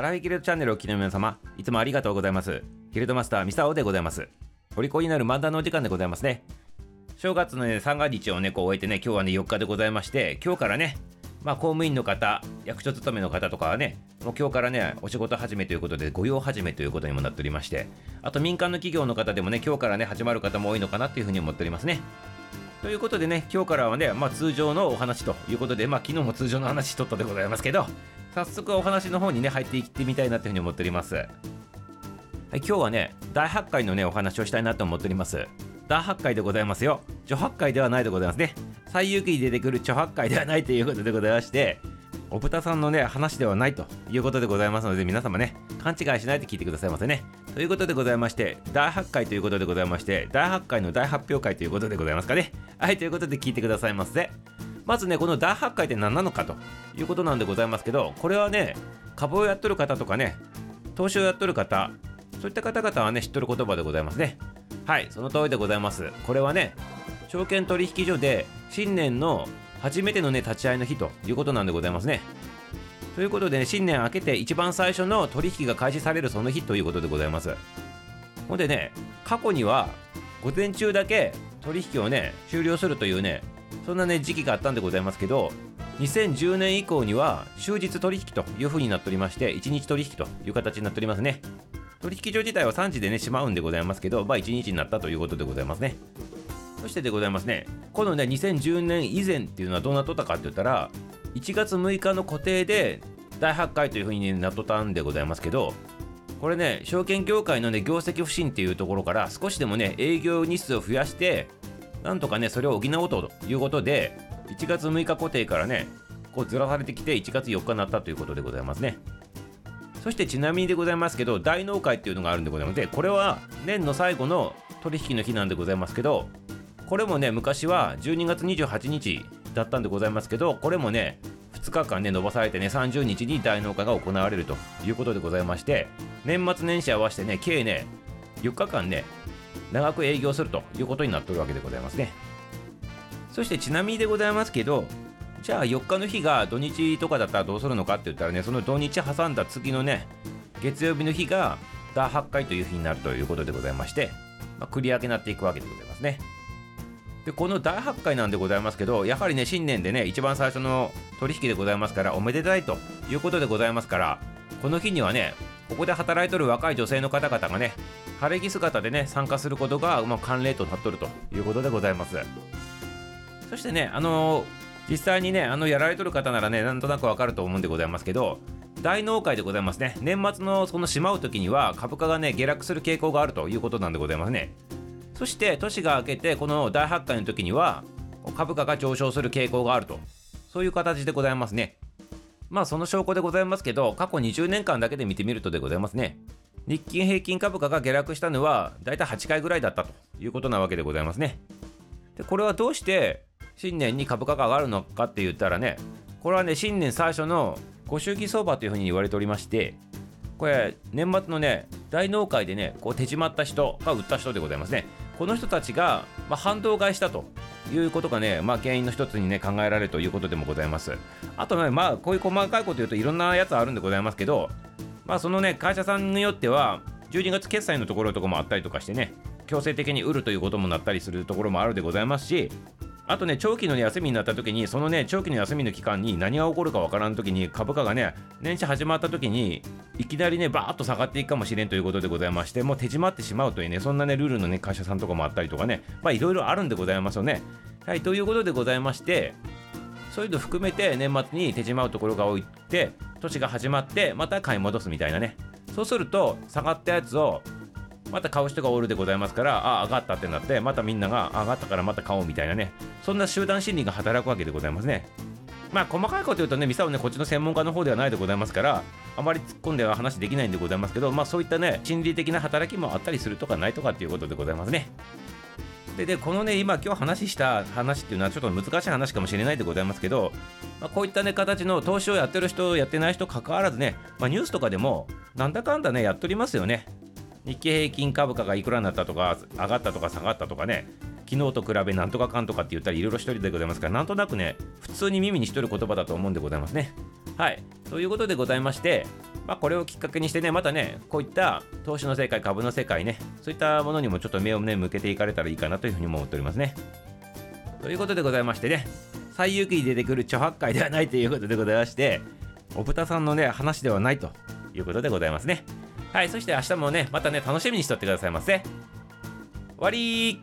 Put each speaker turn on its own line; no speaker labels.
アラフィギルドチャンネルをお聞きの皆様、いつもありがとうございます。ギルドマスターミサオでございます。お利口になる漫談のお時間でございますね。正月のね、三が日をね、こう終えてね、今日はね、4日でございまして、今日からね、まあ、公務員の方、役所勤めの方とかはね、もう今日からね、お仕事始めということで、御用始めということにもなっておりまして、あと民間の企業の方でもね、今日からね、始まる方も多いのかなというふうに思っておりますね。ということでね、今日からはね、まあ、通常のお話ということで、まあ、昨日も通常の話しとったでございますけど、早速お話の方にね、入っていってみたいなというふうに思っております。はい、今日はね、第8回のね、お話をしたいなと思っております。第8回でございますよ。序8回ではないでございますね。最有機に出てくる序8回ではないということでございまして、お豚さんのね、話ではないということでございますので、皆様ね、勘違いしないで聞いてくださいませね。ということでございまして、第8回ということでございまして、第8回の大発表会ということでございますかね。はい、ということで聞いてくださいませ。まずね、この第8回って何なのかということなんでございますけど、これはね、株をやっとる方とかね、投資をやっとる方、そういった方々はね、知っとる言葉でございますね。はい、その通りでございます。これはね、証券取引所で新年の初めてのね、立ち会いの日ということなんでございますね。ということで、ね、新年明けて一番最初の取引が開始されるその日ということでございます。ほんでね、過去には午前中だけ取引をね、終了するというね、そんなね、時期があったんでございますけど、2010年以降には終日取引という風になっておりまして、1日取引という形になっておりますね。取引所自体は3時でね、しまうんでございますけど、まあ1日になったということでございますね。そしてでございますね、このね、2010年以前っていうのはどうなっとったかって言ったら、1月6日の固定で第8回という風になっとったんでございますけど、これね、証券業界のね、業績不振っていうところから少しでもね、営業日数を増やして、なんとかね、それを補おうということで、1月6日固定からね、こうずらされてきて1月4日になったということでございますね。そしてちなみにでございますけど、大納会っていうのがあるんでございまして、これは年の最後の取引の日なんでございますけど、これもね、昔は12月28日だったんでございますけど、これもね、2日間ね、伸ばされてね、30日に大納会が行われるということでございまして、年末年始合わせてね、計ね、4日間ね、長く営業するということになっておるわけでございますね。そしてちなみにでございますけど、じゃあ4日の日が土日とかだったらどうするのかって言ったらね、その土日挟んだ次のね、月曜日の日が第8回という日になるということでございまして、まあ、繰り上げになっていくわけでございますね。で、この第8回なんでございますけど、やはりね、新年でね、一番最初の取引でございますから、おめでたいということでございますから、この日にはね、ここで働いとる若い女性の方々がね、晴れ着姿でね、参加することが、まあ、慣例となっとるということでございます。そしてね、あのー実際にね、あのやられとる方ならね、なんとなくわかると思うんでございますけど、大納会でございますね。年末のそのしまう時には株価がね、下落する傾向があるということなんでございますね。そして年が明けて、この大発会の時には株価が上昇する傾向があると。そういう形でございますね。まあその証拠でございますけど、過去20年間だけで見てみるとでございますね。日経平均株価が下落したのは、だいたい8回ぐらいだったということなわけでございますね。で、これはどうして新年に株価が上がるのかって言ったらね、これはね、新年最初のご祝儀相場というふうに言われておりまして、これ、年末のね、大納会でね、こう手締まった人が売った人でございますね。この人たちが、まあ、反動買いしたということがね、まあ、原因の一つにね、考えられるということでもございます。あとね、まあ、こういう細かいこと言うといろんなやつあるんでございますけど、まあ、そのね、会社さんによっては、12月決済のところとかもあったりとかしてね、強制的に売るということもなったりするところもあるでございますし、あとね、長期の休みになった時に、そのね、長期の休みの期間に何が起こるかわからん時に、株価がね、年始始まった時に、いきなりね、バーッと下がっていくかもしれんということでございまして、もう手締まってしまうというね、そんなね、ルールのね、会社さんとかもあったりとかね、まあ、いろいろあるんでございますよね。はい、ということでございまして、そういうの含めて年末に手締まうところが多いって、年が始まって、また買い戻すみたいなね。そうすると、下がったやつを、また買う人がおるでございますから、あ、上がったってなって、またみんなが上がったからまた買おうみたいなね、そんな集団心理が働くわけでございますね。まあ、細かいこと言うとね、ミサオね、こっちの専門家の方ではないでございますから、あまり突っ込んでは話できないんでございますけど、まあ、そういったね、心理的な働きもあったりするとかないとかっていうことでございますね。で、で、このね、今今日話した話っていうのはちょっと難しい話かもしれないでございますけど、まあ、こういったね、形の投資をやってる人、やってない人関わらずね、まあ、ニュースとかでも、なんだかんだね、やっとりますよね。日経平均株価がいくらになったとか、上がったとか下がったとかね、昨日と比べなんとかかんとかって言ったりいろいろ一人でございますから、なんとなくね、普通に耳にしとる言葉だと思うんでございますね。はいということでございましてまあ、これをきっかけにしてね、またね、こういった投資の世界、株の世界ね、そういったものにもちょっと目をね、向けていかれたらいいかなというふうに思っておりますね。ということでございましてね、最有機に出てくる著白会ではないということでございまして、お豚さんのね、話ではないということでございますね。はい、そして明日もね、またね、楽しみにしとってくださいませ。終わり